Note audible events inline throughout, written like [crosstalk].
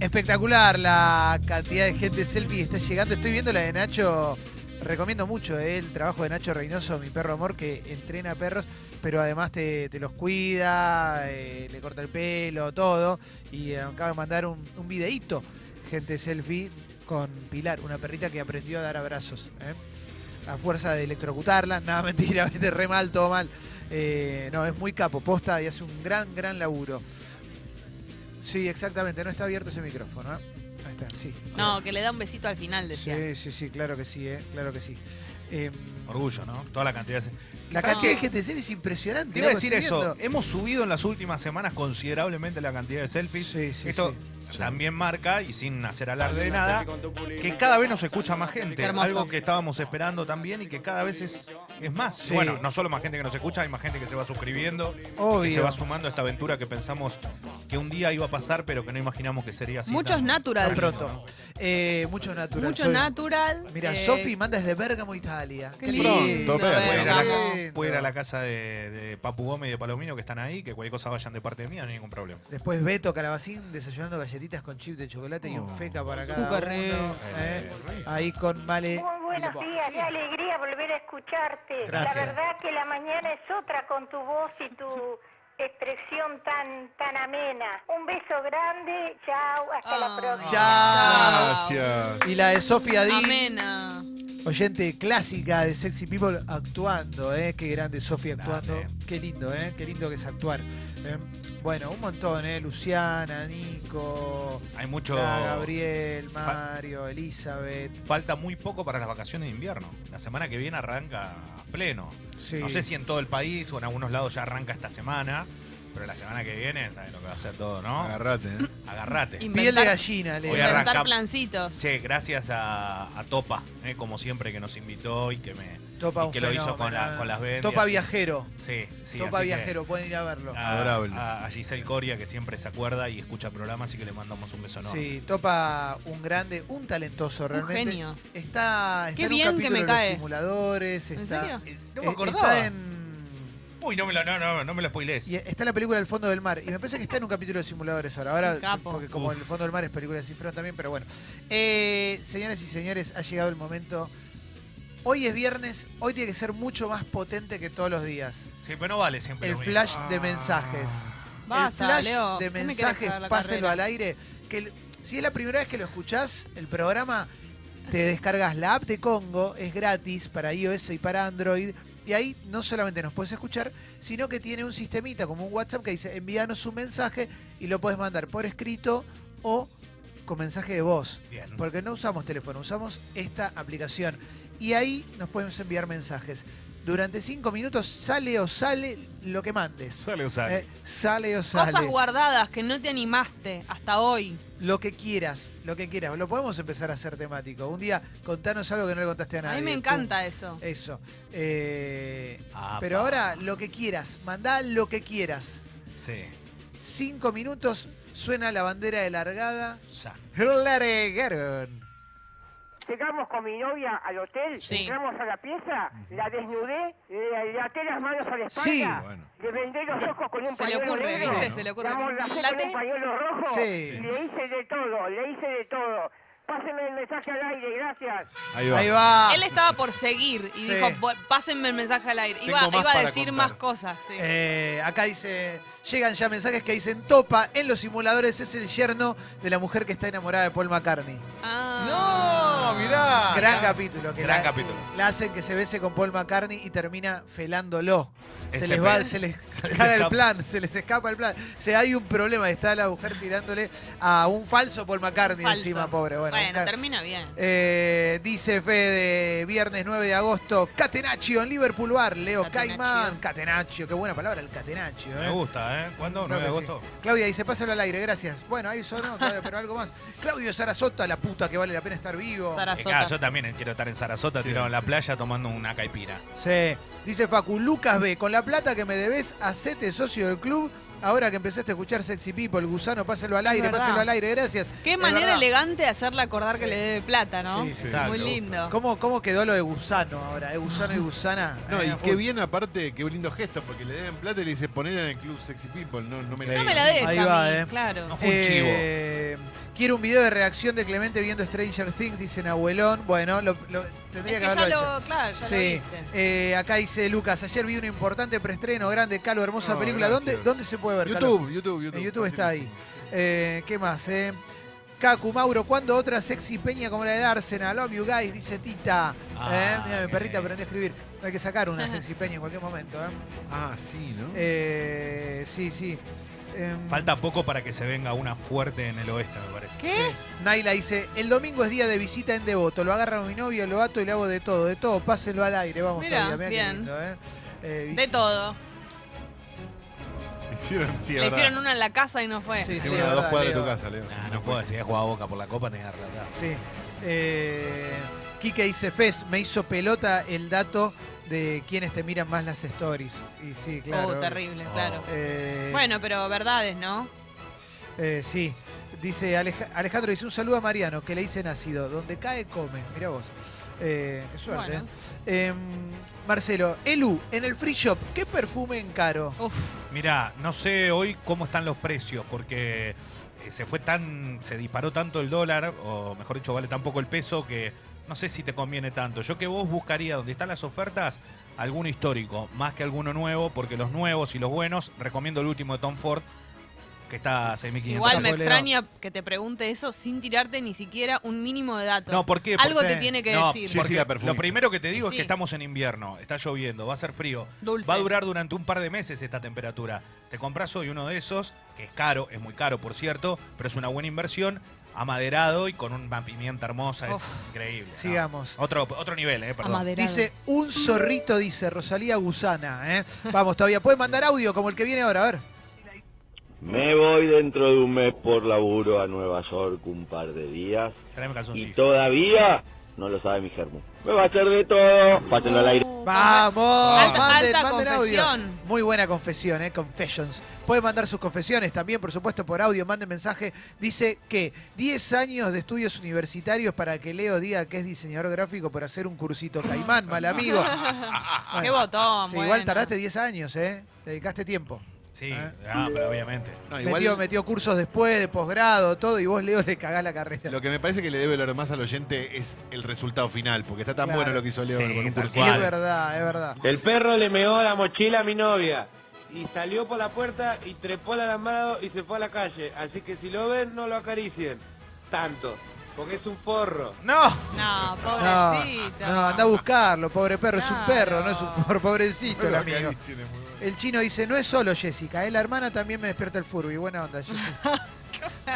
Espectacular la cantidad de gente selfie que está llegando. Estoy viendo la de Nacho. Recomiendo mucho eh, el trabajo de Nacho Reynoso, mi perro amor, que entrena perros, pero además te, los cuida, eh, le corta el pelo, todo. Y eh, acaba de mandar un, un videíto, gente selfie, con Pilar, una perrita que aprendió a dar abrazos. A fuerza de electrocutarla. [laughs] Nada, mentira, [laughs] vete re mal, todo mal. Eh, no, es muy capo, posta y hace un gran, gran laburo. Sí, exactamente, no está abierto ese micrófono. ¿eh? Ahí está, sí. No, que le da un besito al final, decía. Sí, sí, sí, claro que sí, ¿eh? claro que sí. Eh, Orgullo, ¿no? Toda la cantidad de... la ¿Sabes cantidad de gente selfie es impresionante. Te iba a loco, decir eso. Hemos subido en las últimas semanas considerablemente la cantidad de selfies. Sí, sí, Esto sí. También marca, y sin hacer alarde de nada, que cada vez nos escucha más gente. Algo que estábamos esperando también y que cada vez es, es más. Sí. Bueno, no solo más gente que nos escucha, hay más gente que se va suscribiendo, que Obvio. se va sumando a esta aventura que pensamos que un día iba a pasar, pero que no imaginamos que sería así. Muchos tan-. Tan pronto. Eh, mucho natural. Mucho soy- natural. Mira, eh, Sofi manda desde Bérgamo, Italia. Qué lindo. Pronto, ir, a la, Bergamo. lindo. puede ir a la casa de, de Papu Gómez y de Palomino que están ahí, que cualquier cosa vayan de parte mía, no hay ningún problema. Después Beto Calabacín desayunando galletitas con chip de chocolate y un feca para cada rico. uno. ¿eh? Ahí con Male. Muy buenos días, Sí. qué alegría volver a escucharte. Gracias. La verdad que la mañana es otra con tu voz y tu [laughs] expresión tan tan amena. Un beso grande, chao, hasta Ah. la próxima. Chao. Gracias. Y la de Sofía Díaz. Amena. Oyente clásica de Sexy People actuando, ¿eh? Qué grande Sofía actuando. Qué lindo, ¿eh? Qué lindo que es actuar. ¿eh? Bueno, un montón, ¿eh? Luciana, Nico, Hay mucho. Gabriel, Mario, Elizabeth. Falta muy poco para las vacaciones de invierno. La semana que viene arranca a pleno. Sí. No sé si en todo el país o en algunos lados ya arranca esta semana, pero la semana que viene, ¿sabes lo que va a hacer todo, no? Agarrate, ¿eh? Agarrate. Inventar- Piel de gallina, le Voy a Inventar arrancar- plancitos. Che, gracias a, a Topa, eh, como siempre, que nos invitó y que me Topa y un que lo hizo con, la- ¿eh? con las ventas. Topa viajero. Sí, sí. Topa que viajero, pueden ir a verlo. A, Adorable. a- a Giselle Coria, que siempre se acuerda y escucha programas, así que le mandamos un beso enorme. Sí, Topa un grande, un talentoso realmente. genio. Está, está Qué en un bien que capítulo me de los cae. simuladores. ¿En Está, serio? Eh, no eh, me acordaba. Está en. Uy, no me lo, no, no, no me lo spoilees. Y está la película El Fondo del Mar. Y me parece que está en un capítulo de simuladores ahora. Ahora, porque como Uf. El Fondo del Mar es película de cifrón también, pero bueno. Eh, señoras y señores, ha llegado el momento. Hoy es viernes, hoy tiene que ser mucho más potente que todos los días. Sí, pero no vale siempre El lo mismo. flash de mensajes. Basta, el flash Leo. de ¿qué me mensajes, la páselo carrera? al aire. Que el- si es la primera vez que lo escuchás, el programa, te descargas la app de Congo, es gratis para iOS y para Android. Y ahí no solamente nos puedes escuchar, sino que tiene un sistemita como un WhatsApp que dice envíanos un mensaje y lo puedes mandar por escrito o con mensaje de voz. Bien. Porque no usamos teléfono, usamos esta aplicación. Y ahí nos podemos enviar mensajes. Durante cinco minutos sale o sale lo que mandes. Sale usar. Eh, sale o sale. Cosas guardadas que no te animaste hasta hoy. Lo que quieras, lo que quieras. Lo podemos empezar a hacer temático. Un día contanos algo que no le contaste a A nadie. mí me Pum. encanta eso. Eso. Eh, Apa. pero ahora lo que quieras, mandá lo que quieras. Sí, Cinco minutos, suena la bandera de largada. ya. Largaron. Llegamos con mi novia al hotel, Sí. entramos a la pieza, la desnudé, le, le até las manos a la espalda. Bueno. le vendé los ojos con un Se le pañuelo ocurre, negro, ¿viste? Se le ocurre. la amordacé con Late. un pañuelo rojo, Sí. le hice de todo, le hice de todo. Pásenme el mensaje al aire, gracias. Ahí va. Ahí va. Él estaba por seguir y Sí. dijo, "Vo- pásenme el mensaje al aire. Iba, Tengo más iba a para decir contar. más cosas. sí. Eh, acá dice, llegan ya mensajes que dicen Topa en los simuladores es el yerno de la mujer que está enamorada de Paul McCartney. Ah. No, mirá. Gran capítulo. Que Gran la, capítulo. La hacen que se bese con Paul McCartney y termina felándolo. Se les va, se les se les caga el plan, se les escapa el plan. O sea, hay un problema, está la mujer tirándole a un falso Paul McCartney Falso. encima, pobre. Bueno, termina bien. eh, dice Fede, viernes 9 de agosto, Catenaccio en Liverpool Bar, Leo Catenaccio. Caimán, Catenaccio, qué buena palabra el Catenaccio. Me ¿eh? gusta, ¿eh? ¿Cuándo? Creo ¿9 de que sí. agosto? Claudia dice, pásalo al aire, gracias. Bueno, ahí sonó, Claudia, pero algo más. Claudio Sarasota, la puta que vale la pena estar vivo. Sara Eh, yo también quiero estar en Sarasota, tirado en la playa, tomando una caipira. Sí. Dice Facu, Lucas B, con la plata que me debes, hacete socio del club ahora que empezaste a escuchar Sexy People, gusano, páselo al aire, páselo al aire, gracias. Qué Es manera verdad. elegante de hacerle acordar que le debe plata, ¿no? Sí, sí, sí. Muy Exacto. lindo. ¿Cómo, ¿Cómo quedó lo de gusano ahora? ¿Es gusano y gusana? No, Eh, y qué bien aparte, qué lindo gesto, porque le deben plata y le dice poner en el club Sexy People. No, no me la No me la des Ahí a va, mí, eh. claro. No fue un chivo. Eh, quiero un video de reacción de Clemente viendo Stranger Things, dicen abuelón. Bueno, lo, lo- tendría Es que, que ya hecho. lo, claro, ya lo Sí, viste. Eh, acá dice Lucas, ayer vi un importante preestreno, grande, Calo, hermosa No, película. ¿Dónde. ¿Dónde se puede ver? Calo? YouTube, YouTube, YouTube. En YouTube Fácil. está ahí. Eh, ¿Qué más? Eh? Kaku, Mauro, ¿cuándo otra sexy peña como la de Arsenal? Love you guys, dice Tita. Ah, Eh, Mira, mi perrita aprendió a escribir. Hay que sacar una sexy peña en cualquier momento. ¿eh? Ah, sí, ¿no? Eh, sí, sí. Em, Falta poco para que se venga una fuerte en el oeste, me parece. ¿Qué? Sí. Naila dice, el domingo es día de visita en Devoto, lo agarra mi novio, lo ato y le hago de todo, de todo, pásenlo al aire, vamos Mirá, todavía, mirá qué bien. lindo, ¿eh? Eh, De todo. Hicieron, sí, Le verdad. hicieron una en la casa y no fue. Sí, Sí, sí, una a dos verdad, cuadras de tu Leo. casa, Leo. Nah, no puedo decir, jugaba Boca por la Copa, relatar. Sí. Eh, Quique dice, Fez, me hizo pelota el dato de quienes te miran más las stories. Y sí, claro. Oh, terrible, claro. Eh, Bueno, pero verdades, ¿no? eh, sí. Dice Aleja- Alejandro, dice un saludo a Mariano, que le dice nacido. Donde cae, come. Mira vos. Eh, qué suerte. Bueno. eh. Em, Marcelo, Elu, en el free shop, ¿qué perfume encaro? Mirá, no sé hoy cómo están los precios, porque eh, se fue tan, se disparó tanto el dólar, o mejor dicho, vale tan poco el peso, que no sé si te conviene tanto. Yo que vos buscaría donde están las ofertas, alguno histórico, más que alguno nuevo, porque los nuevos y los buenos, recomiendo el último de Tom Ford, que está a 6.500 igual me extraña que te pregunte eso sin tirarte ni siquiera un mínimo de datos. No, ¿por qué? Algo te tiene que No, decir. Sí, porque sí, la perfumista. lo primero que te digo es Sí. que estamos en invierno, está lloviendo, va a ser frío. Dulce. Va a durar durante un par de meses esta temperatura. Te compras hoy uno de esos, que es caro, es muy caro por cierto, pero es una buena inversión, amaderado y con una pimienta hermosa, es increíble. ¿no? Sigamos. Otro, otro nivel, eh, perdón. Amaderado. Dice un zorrito, dice Rosalía Gusana. ¿eh? Vamos, todavía puede mandar audio como el que viene ahora, a ver. Me voy dentro de un mes por laburo a Nueva York un par de días y todavía no lo sabe mi germo. Me va a hacer de todo, pásenlo al aire. Oh, Vamos, Alta, manden, alta manden audio. confesión. Muy buena confesión, ¿eh? Confessions. Pueden mandar sus confesiones también, por supuesto, por audio. Manden mensaje. Dice que 10 años de estudios universitarios para que Leo diga que es diseñador gráfico por hacer un cursito caimán, mal amigo. [laughs] Qué botón. sí, bueno. igual tardaste 10 años, ¿eh? Dedicaste tiempo. Sí, ¿Eh? ah, pero obviamente. No, igual Metió, metió cursos después, de posgrado, todo, y vos, Leo, le cagás la carrera. lo que me parece que le debe lo más al oyente es el resultado final, porque está tan Claro. bueno lo que hizo Leo Sí, con un tal curso. Cual. es verdad, es verdad. El perro le meó la mochila a mi novia y salió por la puerta y trepó al alambrado y se fue a la calle. Así que si lo ven, no lo acaricien tanto, porque es un forro. ¡No! No, No, pobrecito. no, anda a buscarlo, pobre perro, es un Claro. perro, no es un por pobrecito el Lo amigo. acaricien, es muy bueno. El chino dice, no es solo Jessica, eh, la hermana también me despierta el Furby. Buena onda, Jessica.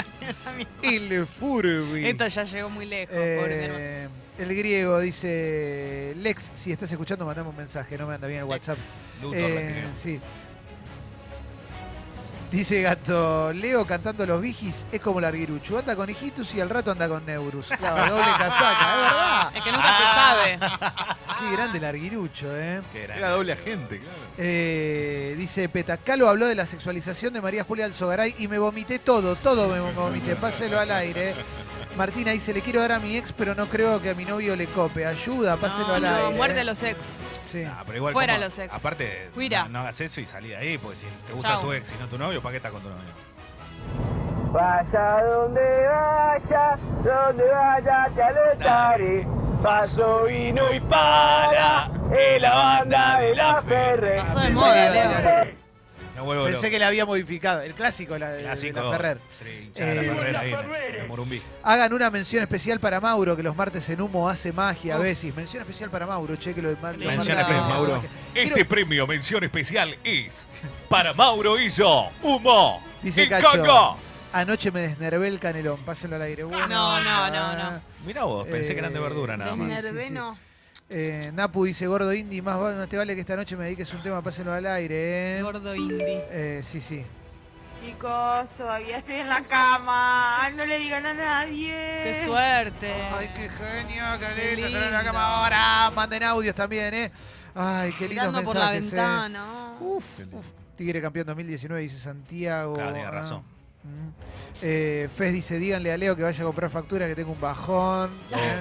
[laughs] el Furby. Esto ya llegó muy lejos, pobre. Eh, el griego dice, Lex, si estás escuchando, mandame un mensaje, no me anda bien el WhatsApp. Luto, Eh, sí. Dice Gato, Leo cantando los vigis es como Larguirucho. Anda con hijitus y al rato anda con Neurus. Claro, [laughs] doble casaca, es verdad. Es que nunca se sabe. [laughs] Qué grande Larguirucho, ¿eh? Qué grande. Era doble agente, claro. Eh, dice Petacalo habló de la sexualización de María Julia Alzogaray y me vomité todo, todo me vomité, páselo al aire. Martina dice, le quiero dar a mi ex, pero no creo que a mi novio le cope. Ayuda, páselo No, al no, aire. muerte a los ex. Sí. Ah, pero igual, Fuera ¿cómo? los ex. Aparte, Fuera. no, no hagas eso y salí de ahí, porque si te gusta Chau. tu ex y no tu novio, ¿para qué estás con tu novio? Vaya donde vaya, donde vaya te aletaré. Paso vino y para en la banda de la Ferre. Pasó de moda, Leo. Me vuelvo Pensé loco. que la había modificado. El clásico, la de Clásico. la Ferrer. Sí, hinchada de Eh, la Ferrer ahí en, en el Morumbí. Hagan una mención especial para Mauro, que los martes en humo hace magia a veces. Mención especial para Mauro, che, que lo de mar- los Mención especial, Mauro. Este Quiero- premio, mención especial, es para Mauro Illo, Humo Dice y Cacho. Caco. Anoche me desnervé el canelón, pásenlo al aire. Bueno, No, no, no, no. Mirá vos, pensé que eran de verdura nada más. sí, Nervé sí. no. Eh, Napu dice, gordo indie, más va- no te vale que esta noche me dediques un tema, pásenlo al aire. eh. Gordo indie. Eh, sí, sí. Chicos, todavía estoy en la cama. No le digan a nadie. Qué suerte. Ay, qué genio, qué Qué lindo, estar en la lindo. cama ahora. Manden audios también, ¿eh? Ay, qué lindos Mirando por la mensajes. eh. ventana. Uf, Qué lindo. uf. Tigre campeón 2019, dice Santiago. Claro, tiene Ah. Mm. Eh, Fez dice, díganle a Leo que vaya a comprar factura, que tengo un bajón. Eh,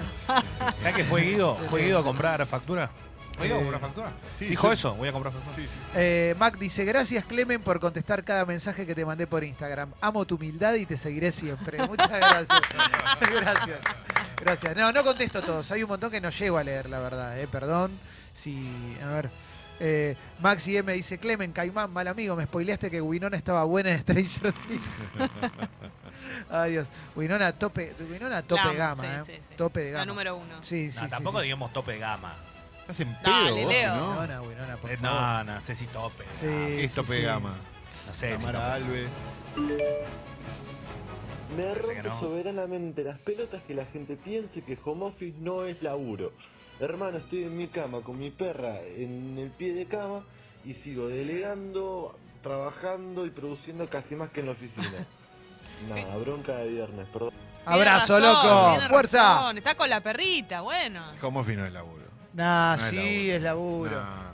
¿Sabes que fue Guido? ¿Fue. Guido a comprar factura? ¿Fue Guido a Eh, comprar factura? Sí, Dijo eso, voy a comprar factura. Sí, sí. Eh, Mac dice, gracias Clemen por contestar cada mensaje que te mandé por Instagram. Amo tu humildad y te seguiré siempre. [laughs] Muchas gracias. [laughs] gracias. Gracias. No, no contesto todos. Hay un montón que no llego a leer, la verdad. eh, Perdón. Si, a ver. Eh, Maxi M dice, Clemen, Caimán, mal amigo, me spoileaste que Winona estaba buena en Stranger [laughs] Things. [laughs] Ay Dios. Winona tope, Winona tope La gama, sí, eh. sí, sí. Tope de La gama. número uno. Sí, sí, No, sí, tampoco sí. digamos tope gama. Estás en Dale, pedo, vos, Leo. ¿no? Winona, Winona, por Eh, favor. no, no sé si tope. Sí. ¿Qué es sí, tope sí. de gama? No sé Tamara tope. Alves. Me Parece que rompe no. soberanamente las pelotas que la gente piense que home office no es laburo. Hermano, estoy en mi cama con mi perra en el pie de cama y sigo delegando, trabajando y produciendo casi más que en la oficina. [laughs] Nada, bronca de viernes, perdón. Abrazo, razón, loco. Fuerza. razón, Está con la perrita, bueno. Home office no es laburo. Nah, No es sí, laburo. es laburo. No.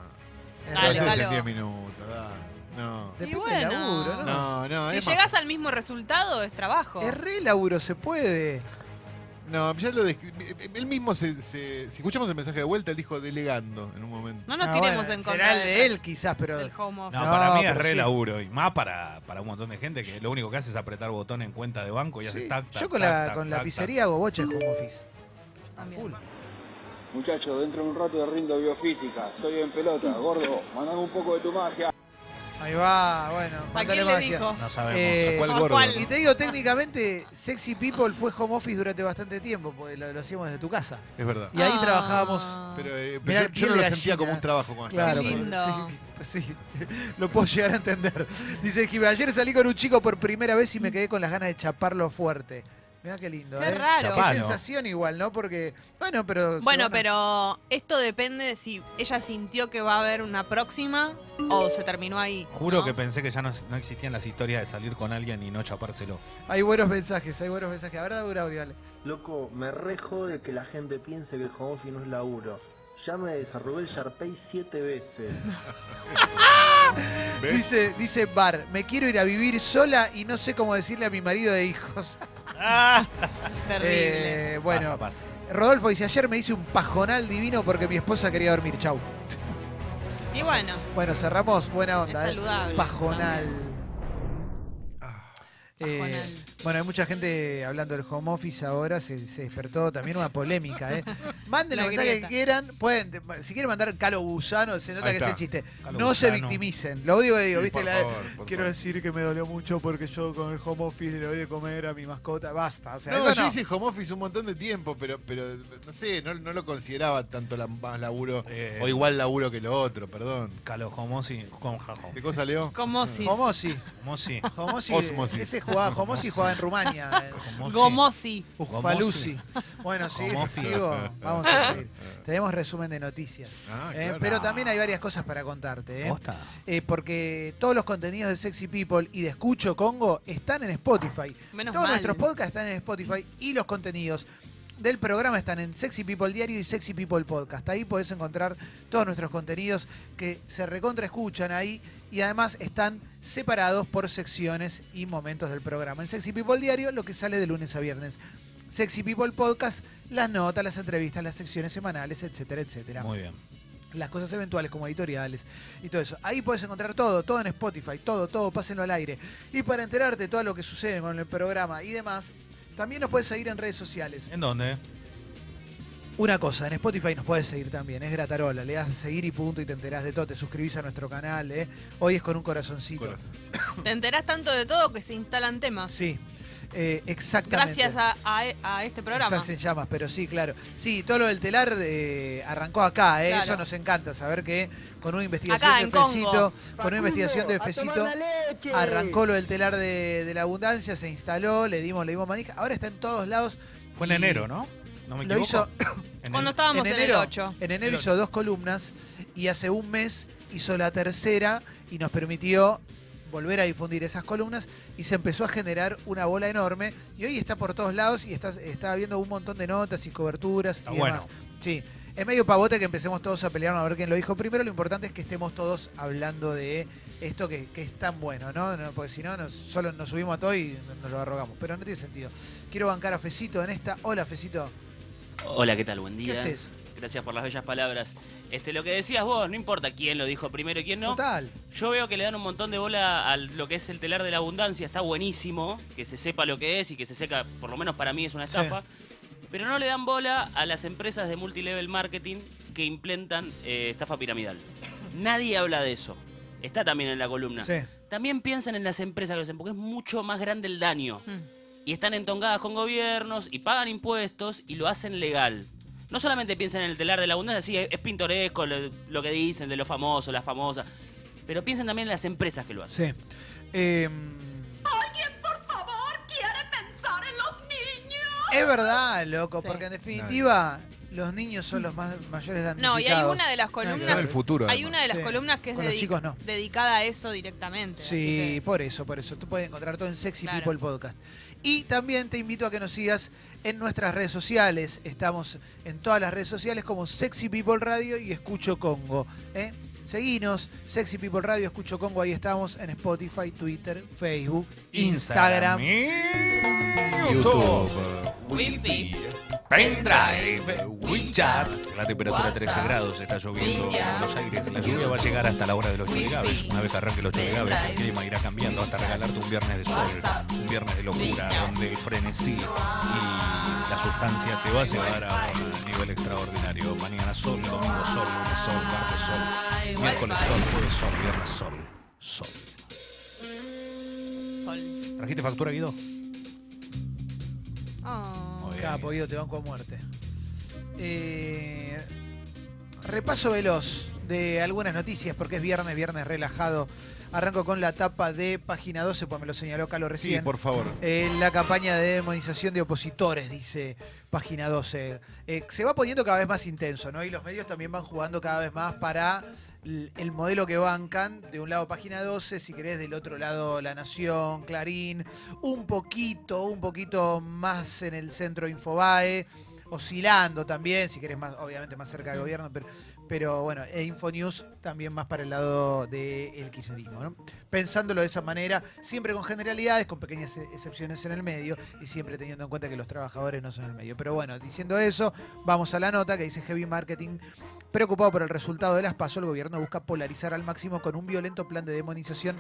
Es Dale, Lo laburo. haces en Calo. 10 minutos, dale. No. Depende bueno. del laburo, ¿no? No, no, Si es más- llegas al mismo resultado, es trabajo. Es re laburo, se puede. No, ya lo descri- Él mismo se, se- Si escuchamos el mensaje de vuelta, él dijo delegando en un momento. No nos Ah, tiremos bueno, en contra será el de- él, quizás, pero. del home office. No, No, para mí es pero re sí. laburo. Y más para, para un montón de gente que lo único que hace es apretar botón en cuenta de banco y Sí. hace tac, tac, Yo con tac, la, tac, con la tac, pizzería hago boches home office. A También. full. Muchachos, dentro de un rato de rindo biofísica. Estoy en pelota, gordo. Mandame un poco de tu magia. Ahí va, bueno. ¿A quién le magia. dijo? No sabemos. Eh, ¿Cuál ¿Cuál? gordo? ¿Cuál? Y te digo, técnicamente, Sexy People fue home office durante bastante tiempo, porque lo, lo hacíamos desde tu casa. Es verdad. Y ahí Ah. trabajábamos. Pero, eh, pero Mirá, yo, no lo sentía como un trabajo cuando Claro, estaba. lindo. Sí, sí, lo puedo llegar a entender. Dice Jimmy, ayer salí con un chico por primera vez y me quedé con las ganas de chaparlo fuerte. Mirá qué lindo, Qué ¿eh? raro. Qué sensación igual, ¿no? Porque, bueno, pero... Bueno, pero esto depende de si ella sintió que va a haber una próxima o se terminó ahí. Juro ¿no? que pensé que ya no, no existían las historias de salir con alguien y no chapárselo. Hay buenos mensajes, hay buenos mensajes. Ahora dura audio, dale. Loco, me re jode que la gente piense que el home office no es laburo. Ya me desarrollé el Sharpay siete veces. ¿Ves? [laughs] Dice, dice Bar, me quiero ir a vivir sola y no sé cómo decirle a mi marido de hijos. [laughs] [laughs] Terrible. Eh, bueno, Pasa, pasa. Rodolfo dice, ayer me hice un pajonal divino porque mi esposa quería dormir. Chau. y bueno, Bueno, cerramos. Buena es onda, ¿eh? saludable. Pajonal. Eh, Pajonal. Bueno, hay mucha gente hablando del home office ahora, se, se despertó también una polémica, ¿eh? [laughs] Manden La los mensajes que quieran, pueden, si quieren mandar Calo Gusano, se nota Ahí que es el chiste. Calo no se victimicen. Lo digo, Sí, ¿viste? por La- favor, por quiero favor. decir que me dolió mucho porque yo con el home office le doy de comer a mi mascota. Basta. O sea, No, eso yo no. hice home office un montón de tiempo, pero, pero no sé, no, no lo consideraba tanto la, más laburo Eh, o igual laburo que lo otro, perdón. Calo, Homosi, con jajo. ¿Qué cosa, Leo? Como si. Homosi. Homosi. Homosi. Osmosis. Ese jugaba, Homosi jugaba en Rumania. eh. Homosi. Gomosi. Uffalusi. Bueno, sí, sigo. Vamos a seguir. Tenemos resumen de noticias. Ah, Eh, claro. pero también hay varias cosas para contarte. ¿eh? Posta. Eh, porque todos los contenidos de Sexy People y de Escucho Congo están en Spotify. Menos todos mal. nuestros podcasts están en Spotify y los contenidos del programa están en Sexy People Diario y Sexy People Podcast. Ahí podés encontrar todos nuestros contenidos que se recontra escuchan ahí y además están separados por secciones y momentos del programa. En Sexy People Diario lo que sale de lunes a viernes. Sexy People Podcast, las notas, las entrevistas, las secciones semanales, etcétera, etcétera Muy bien. las cosas eventuales como editoriales y todo eso. Ahí puedes encontrar todo, todo en Spotify, todo, todo, pásenlo al aire. Y para enterarte de todo lo que sucede con el programa y demás, también nos puedes seguir en redes sociales. ¿En dónde? Una cosa, en Spotify nos puedes seguir también, es Gratarola, le das seguir y punto y te enterás de todo, te suscribís a nuestro canal, ¿eh? hoy es con un corazoncito. Te enterás tanto de todo que se instalan temas. Sí, eh, exactamente. Gracias a, a- a este programa. Estás en llamas, pero sí, claro. Sí, todo lo del telar eh, arrancó acá, ¿eh? Claro. eso nos encanta, saber que con una investigación Acá, de. Fecito, con una investigación de Fecito, arrancó lo del telar de, de la abundancia, se instaló, le dimos, le dimos manija, ahora está en todos lados. Fue en y enero, ¿no? No me Lo equivoco. hizo En [coughs] Cuando el- estábamos en en, enero, el 8. en enero El hizo dos columnas y hace un mes hizo la tercera y nos permitió volver a difundir esas columnas y se empezó a generar una bola enorme y hoy está por todos lados y está, está habiendo un montón de notas y coberturas Está y bueno. demás. Sí. Es medio pavote que empecemos todos a pelearnos a ver quién lo dijo primero. Lo importante es que estemos todos hablando de esto que, que es tan bueno, ¿no? No, Porque si no, nos- solo nos subimos a todo y nos lo arrogamos. Pero no tiene sentido. Quiero bancar a Fecito en esta. Hola, Fecito. Hola, ¿qué tal? Buen ¿Qué día. haces? Gracias por las bellas palabras. Este, lo que decías vos, no importa quién lo dijo primero y quién no. Total. Yo veo que le dan un montón de bola a lo que es el telar de la abundancia, está buenísimo, que se sepa lo que es y que se sepa, por lo menos para mí es una Sí. estafa. Pero no le dan bola a las empresas de multilevel marketing que implementan eh, estafa piramidal. Nadie habla de eso. Está también en la columna. Sí. También piensan en las empresas que lo hacen, porque es mucho más grande el daño. Mm. Y están entongadas con gobiernos y pagan impuestos y lo hacen legal. No solamente piensan en el telar de la abundancia, sí, es es pintoresco lo, lo que dicen de los famosos, las famosas. Pero piensen también en las empresas que lo hacen. Sí. Eh, Por favor, quiere pensar en los niños. es verdad, loco, Sí. porque en definitiva los niños son los más mayores damnificados. No, y hay una de las columnas. ver. el futuro, Hay una de las Sí. columnas que es chicos no. dedicada a eso directamente. así Sí, que- por eso, por eso. Tú puedes encontrar todo en Sexy Claro. People Podcast. Y también te invito a que nos sigas en nuestras redes sociales. Estamos en todas las redes sociales como Sexy People Radio y Escucho Congo. ¿eh? Seguinos, Sexy People Radio, Escucho Congo, ahí estamos en Spotify, Twitter, Facebook, Instagram. y YouTube. Wi-Fi. Pendrive, WeChat. La temperatura 13 grados, está lloviendo en Buenos Aires. La lluvia va a llegar hasta la hora de los cholegaves. Una vez arranque los cholegaves, el clima irá cambiando hasta regalarte un viernes de sol, un viernes de locura, donde el frenesí y la sustancia te va a llevar a un nivel extraordinario. Mañana sol, domingo sol, lunes sol, martes sol, miércoles sol, jueves sol, viernes sol, sol. Sol. ¿Trajiste factura, Guido? Oh. Muy bien. Capo, Guido, te banco a muerte. Eh, repaso veloz de algunas noticias, porque es viernes, viernes relajado. Arranco con la tapa de página 12, pues me lo señaló Calo Sí, recién. por favor. Eh, la campaña de demonización de opositores, dice página 12. Eh, se va poniendo cada vez más intenso, ¿no? Y los medios también van jugando cada vez más para el modelo que bancan. De un lado página 12, si querés, del otro lado La Nación, Clarín. Un poquito, un poquito más en el centro Infobae. Oscilando también, si querés más, obviamente más cerca del gobierno, pero, pero bueno, e Infonews también más para el lado del kirchnerismo, ¿no? pensándolo de esa manera, siempre con generalidades, con pequeñas e- excepciones en el medio y siempre teniendo en cuenta que los trabajadores no son el medio. Pero bueno, diciendo eso, vamos a la nota que dice Heavy Marketing. Preocupado por el resultado de las PASO, el gobierno busca polarizar al máximo con un violento plan de demonización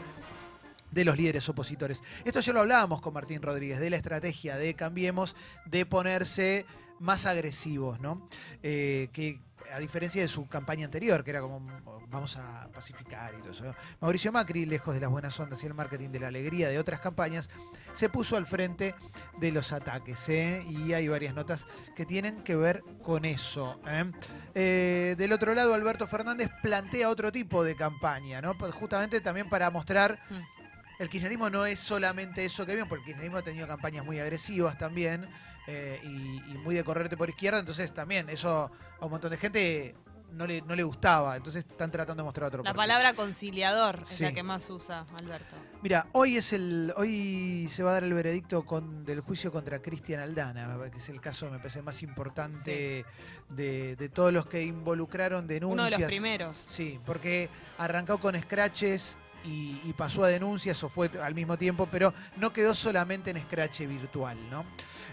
de los líderes opositores. Esto ya lo hablábamos con Martín Rodríguez, de la estrategia de Cambiemos de ponerse más agresivos, ¿no? Eh, que a diferencia de su campaña anterior, que era como vamos a pacificar y todo eso. Mauricio Macri, lejos de las buenas ondas y el marketing de la alegría de otras campañas, se puso al frente de los ataques. ¿eh? Y hay varias notas que tienen que ver con eso. ¿eh? Eh, del otro lado, Alberto Fernández plantea otro tipo de campaña, ¿no? Pues justamente también para mostrar Mm. El kirchnerismo no es solamente eso que vieron, porque el kirchnerismo ha tenido campañas muy agresivas también eh, y, y muy de correrte por izquierda, entonces también eso a un montón de gente no le, no le gustaba, entonces están tratando de mostrar otro La perfil. palabra conciliador es la que más usa Alberto. Mira, hoy es el hoy se va a dar el veredicto con, del juicio contra Cristian Aldana, que es el caso me parece más importante de, de todos los que involucraron denuncias. Uno de los primeros. Sí, porque arrancó con scratches y, pasó a denuncias o fue al mismo tiempo, pero no quedó solamente en scratch virtual, ¿no?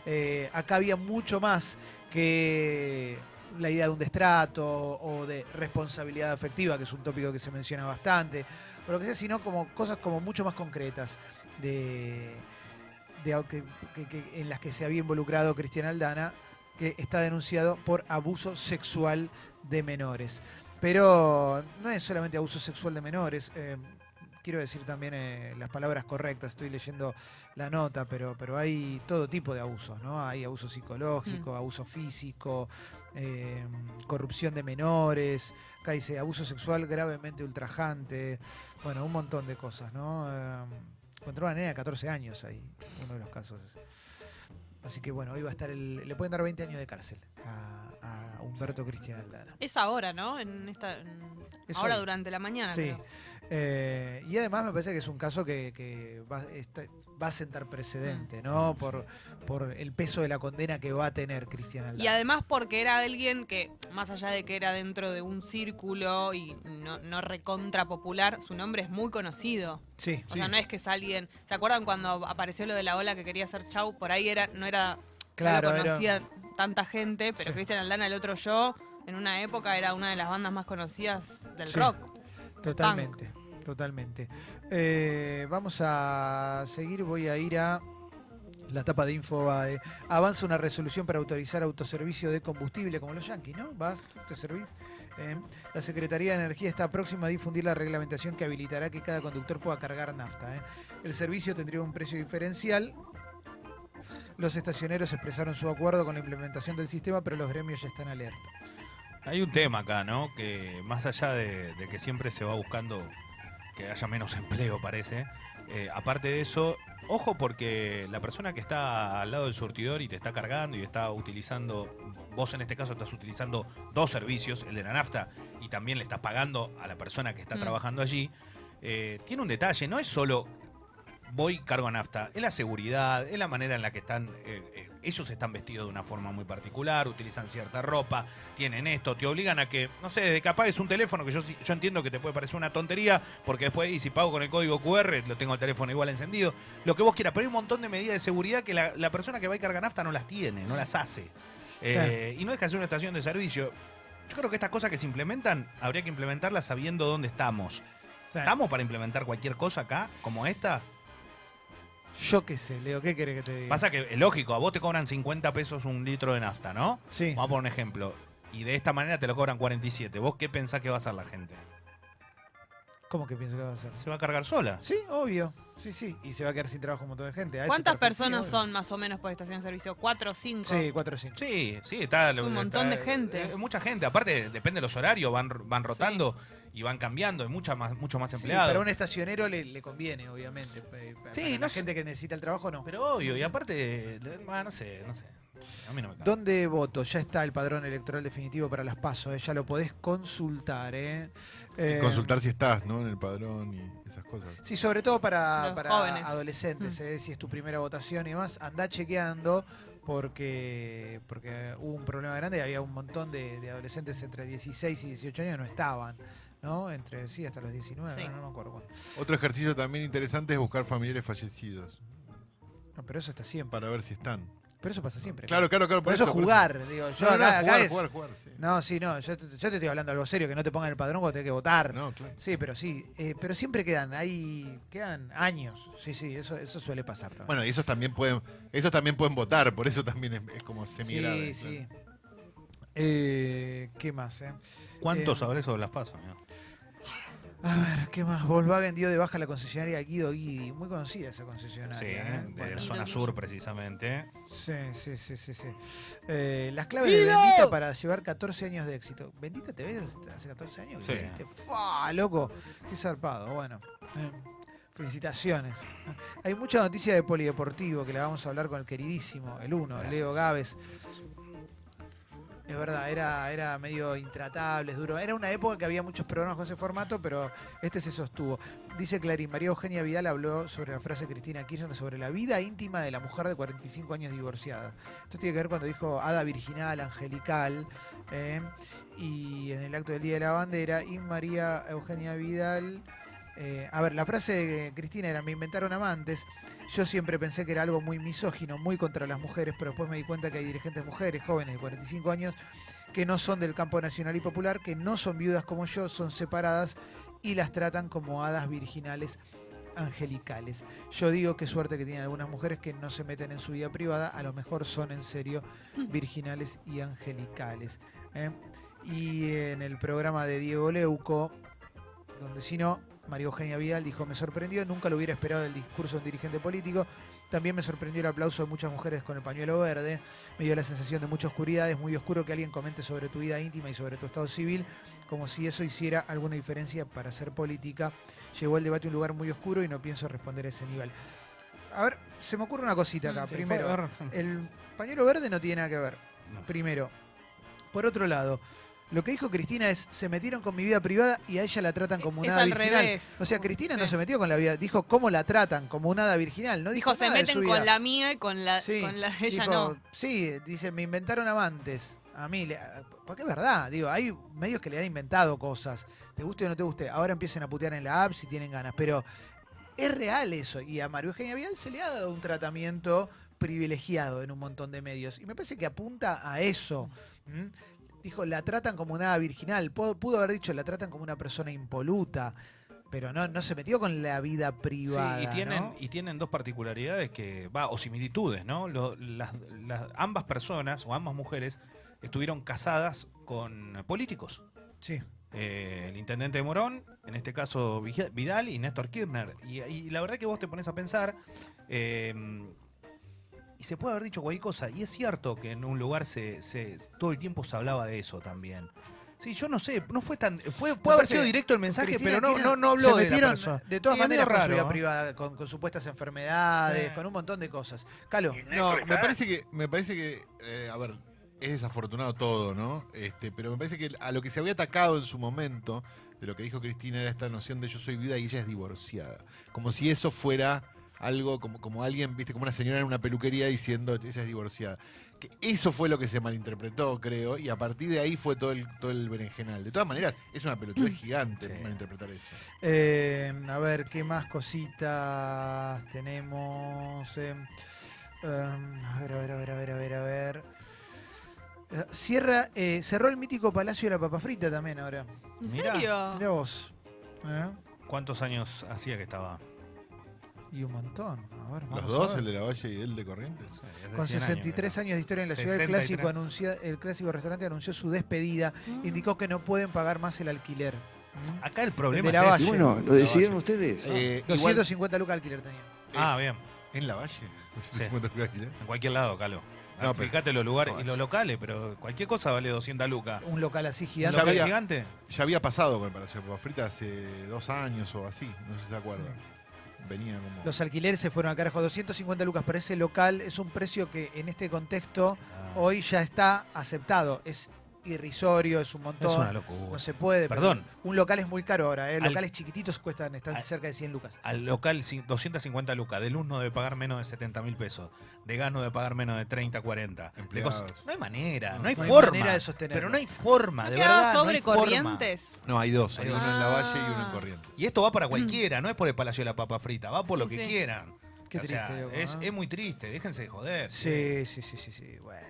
Eh, acá había mucho más que la idea de un destrato o de responsabilidad afectiva, que es un tópico que se menciona bastante, o lo que sea, sino como cosas como mucho más concretas de, de- que- en las que se había involucrado Cristian Aldana, que está denunciado por abuso sexual de menores. Pero no es solamente abuso sexual de menores. eh, quiero decir también eh, las palabras correctas. Estoy leyendo la nota, pero, pero hay todo tipo de abusos, ¿no? Hay abuso psicológico, abuso físico, eh, corrupción de menores. Acá dice abuso sexual gravemente ultrajante. Bueno, un montón de cosas, ¿no? Eh, encontró una nena de 14 años ahí, uno de los casos. Así que bueno, hoy va a estar el. Le pueden dar 20 años de cárcel a, Humberto Cristian Aldana. Es ahora, ¿no? En esta, en- Es ahora hoy. durante la mañana. Sí. creo. Eh, y además me parece que es un caso que, que va, está- va a sentar precedente, ¿no? Por, por el peso de la condena que va a tener Cristian Aldana. Y además porque era alguien que, más allá de que era dentro de un círculo y no, no recontra popular, su nombre es muy conocido. Sí, O sea, no es que es alguien. ¿Se acuerdan cuando apareció lo de la ola que quería hacer Chau? Por ahí era, no era. Claro, no lo era- conocía tanta gente, pero Sí. Cristian Aldana, el otro yo, en una época era una de las bandas más conocidas del Sí. rock. Totalmente, totalmente. Eh, vamos a seguir, voy a ir a la tapa de Infobae. Avanza una resolución para autorizar autoservicio de combustible como los yanquis, ¿no? Vas, tú te servís. Eh, la Secretaría de Energía está próxima a difundir la reglamentación que habilitará que cada conductor pueda cargar nafta. ¿eh? El servicio tendría un precio diferencial. Los estacioneros expresaron su acuerdo con la implementación del sistema, pero los gremios ya están alerta. Hay un tema acá, ¿no? Que más allá de, de que siempre se va buscando que haya menos [laughs] empleo, parece. eh, aparte de eso, ojo porque la persona que está al lado del surtidor y te está cargando y está utilizando, vos en este caso estás utilizando dos servicios, el de la nafta y también le estás pagando a la persona que está Mm. trabajando allí, eh, tiene un detalle, no es solo voy, cargo nafta, es la seguridad, es la manera en la que están, eh, eh, ellos están vestidos de una forma muy particular, utilizan cierta ropa, tienen esto, te obligan a que, no sé, desde que apagues un teléfono, que yo, yo entiendo que te puede parecer una tontería, porque después, y si pago con el código QR, lo tengo el teléfono igual encendido, lo que vos quieras, pero hay un montón de medidas de seguridad que la, la persona que va y carga nafta no las tiene, no las hace. Eh, Y no deja de ser una estación de servicio. Yo creo que estas cosas que se implementan, habría que implementarlas sabiendo dónde estamos. ¿Estamos para implementar cualquier cosa acá, como esta? Yo qué sé, Leo, ¿qué querés que te diga? Pasa que es lógico, a vos te cobran 50 pesos un litro de nafta, ¿no? Sí. Vamos a poner un ejemplo. Y de esta manera te lo cobran 47. ¿Vos qué pensás que va a hacer la gente? ¿Cómo que pienso que va a hacer? ¿Se va a cargar sola? Sí, obvio. Sí, sí. Y se va a quedar sin trabajo un montón de gente. A eso ¿Cuántas te referís, personas son más o menos por estación de servicio? ¿Cuatro o cinco? Sí, cuatro o cinco. Sí, sí, está. Es un montón de gente. eh, mucha gente. Aparte, depende de los horarios, van, van rotando y van cambiando. Hay mucha más, mucho más Sí, empleados. para un estacionero le, le conviene, obviamente. Eh, Para Sí, la no sé. gente que necesita el trabajo, no. Pero obvio, y aparte, le- ah, no sé, no sé. A mí no me cabe. ¿Dónde voto? Ya está el padrón electoral definitivo para las pasos. Ya lo podés consultar, ¿eh? Y Eh, consultar si estás, ¿no? En el padrón y esas cosas. Sí, sobre todo para, para adolescentes, ¿eh? si es tu primera votación y demás, anda chequeando porque, porque hubo un problema grande y había un montón de, de adolescentes entre 16 y 18 años que no estaban, ¿no? Entre, sí, hasta los 19, Sí. no, no me acuerdo. cuándo. Otro ejercicio también interesante es buscar familiares fallecidos No, pero eso está siempre. para ver si están. Pero eso pasa siempre. Claro, claro, claro. Por, eso, jugar, digo, yo No, no, acá, acá jugar, es- jugar, jugar, sí. No, sí, no, yo, te- yo te estoy hablando algo serio, que no te pongan el padrón cuando tenés que votar. No, claro. Sí, pero sí, eh, pero siempre quedan, ahí quedan años. Sí, sí, eso, eso suele pasar también. Bueno, y esos también pueden, esos también pueden votar, por eso también es, es como semi sí, sí. Eh, ¿Qué más? Eh? ¿Cuánto Eh, sabré sobre las pasas? A ver, ¿qué más? Volkswagen dio de baja la concesionaria Guido Guidi. Muy conocida esa Sí, concesionaria. de ¿eh? Bueno, la zona sur precisamente. sí, sí, sí, sí, sí. Eh, las claves de Bendita para llevar 14 años de éxito. ¿Bendita te ves hace 14 años? Sí. que hiciste? ¡Fua, loco! Qué zarpado. Bueno, eh, felicitaciones. Hay mucha noticia de polideportivo que la vamos a hablar con el queridísimo, el uno, Gracias. Leo Gávez. Es verdad, era, era medio intratable, es duro. Era una época que había muchos programas con ese formato, pero este se sostuvo. Dice Clarín, María Eugenia Vidal habló sobre la frase de Cristina Kirchner sobre la vida íntima de la mujer de 45 años divorciada. Esto tiene que ver cuando dijo hada virginal, angelical, eh, y en el acto del Día de la Bandera, y María Eugenia Vidal... eh, a ver, la frase de Cristina era, me inventaron amantes. Yo siempre pensé que era algo muy misógino, muy contra las mujeres, pero después me di cuenta que hay dirigentes mujeres jóvenes de 45 años que no son del campo nacional y popular, que no son viudas como yo, son separadas y las tratan como hadas virginales angelicales. Yo digo qué suerte que tienen algunas mujeres que no se meten en su vida privada, a lo mejor son en serio virginales y angelicales. ¿eh? Y en el programa de Diego Leuco, donde si no, María Eugenia Vidal dijo, me sorprendió, nunca lo hubiera esperado del discurso de un dirigente político. También me sorprendió el aplauso de muchas mujeres con el pañuelo verde. Me dio la sensación de mucha oscuridad. Es muy oscuro que alguien comente sobre tu vida íntima y sobre tu estado civil, como si eso hiciera alguna diferencia para hacer política. Llegó el debate a un lugar muy oscuro y no pienso responder a ese nivel. A ver, se me ocurre una cosita acá. Sí, Primero, el pañuelo verde no tiene nada que ver. No. Primero, Por otro lado, lo que dijo Cristina es, se metieron con mi vida privada y a ella la tratan como Es una al virginal. revés. O sea, Cristina no se metió con la vida, dijo cómo la tratan, como una hada virginal. No dijo, Dijo, se nada de su meten con la mía y con la, Sí, con la de ella dijo, no. Sí, dice, me inventaron amantes. A mí, porque es verdad, digo, hay medios que le han inventado cosas. Te guste o no te guste. Ahora empiecen a putear en la app si tienen ganas. Pero es real eso. Y a María Eugenia Vidal se le ha dado un tratamiento privilegiado en un montón de medios. Y me parece que apunta a eso. ¿m? Dijo, la tratan como una virginal. Pudo, pudo haber dicho, la tratan como una persona impoluta. Pero no, no se metió con la vida privada. Sí, y tienen, ¿no? y tienen dos particularidades que, va, o similitudes, ¿no? Lo- las, las- ambas personas o ambas mujeres estuvieron casadas con políticos. Sí. Eh, el intendente de Morón, en este caso Vidal y Néstor Kirchner. Y, y la verdad que vos te pones a pensar, eh, y se puede haber dicho cualquier cosa, y es cierto que en un lugar se, se- todo el tiempo se hablaba de eso también. Sí, yo no sé, no fue tan. Fue, puede haber sido directo el mensaje, Cristina pero no, no, no habló se de la persona. de todas Sí, maneras con su vida raro. privada, con, con supuestas enfermedades, Sí. con un montón de cosas. Calo. No, me parece que, me parece que, eh, a ver, es desafortunado todo, ¿no? Este, pero me parece que a lo que se había atacado en su momento, de lo que dijo Cristina, era esta noción de yo soy vida y ella es divorciada. Como si eso fuera algo, como, como alguien, viste, como una señora en una peluquería diciendo ella es divorciada. Que eso fue lo que se malinterpretó, creo, y a partir de ahí fue todo el, todo el berenjenal. De todas maneras, es una pelotudez gigante malinterpretar eso. Eh, a ver, ¿qué más cositas tenemos? Eh, um, a ver, a ver, a ver, a ver, a ver, a ver. Eh, Cierra, eh, cerró el mítico Palacio de la Papa Frita también ahora. ¿En Mirá. serio? Mirá vos. ¿eh? ¿Cuántos años hacía que estaba? Y un montón. A ver, vamos Los a dos, ver. el de la Valle y el de Corrientes. Con 63 años de historia en la ciudad, el 63. clásico, anuncia, el clásico restaurante anunció su despedida. Indicó que no pueden pagar más el alquiler. Acá el problema de la es Valle. ese. Bueno, lo decidieron ustedes. Eh, igual- 250 lucas alquiler tenía. Ah, bien. ¿En la Valle? Sí. 50 lucas alquiler. En cualquier lado, Calo. No, Ah, pero- Fíjate los lugares no, y los locales, pero cualquier cosa vale 200 lucas. Un local así ¿Un gigante. Ya local había- gigante? Ya había pasado con el Palacio de Papas Fritas hace dos años o así, no sé si se acuerdan. Venía como. Los alquileres se fueron al carajo. 250 lucas para ese local es un precio que en este contexto Ah. hoy ya está aceptado. Es irrisorio, es un montón. Es una locura. No se puede. Perdón. Un local es muy caro ahora. ¿eh? Al- Locales chiquititos cuestan, están al- cerca de 100 lucas. Al local cin- 250 lucas, de luz no debe pagar menos de 70 mil pesos, de gas no debe pagar menos de 30, 40. De Empleados. cosas- no hay manera, no, No, hay no hay forma. manera de sostenerlo. Pero no hay forma, ¿No de verdad. no sobre hay forma. corrientes? No, hay dos, hay Hay uno en la Valle y uno en. Corrientes. Y esto va para cualquiera, no es por el Palacio de la Papa Frita, va por lo Sí, que sí. quieran. Qué O sea, triste, loco, es, ¿no? es muy triste, déjense de joder. Sí, sí, sí, sí, sí. Bueno.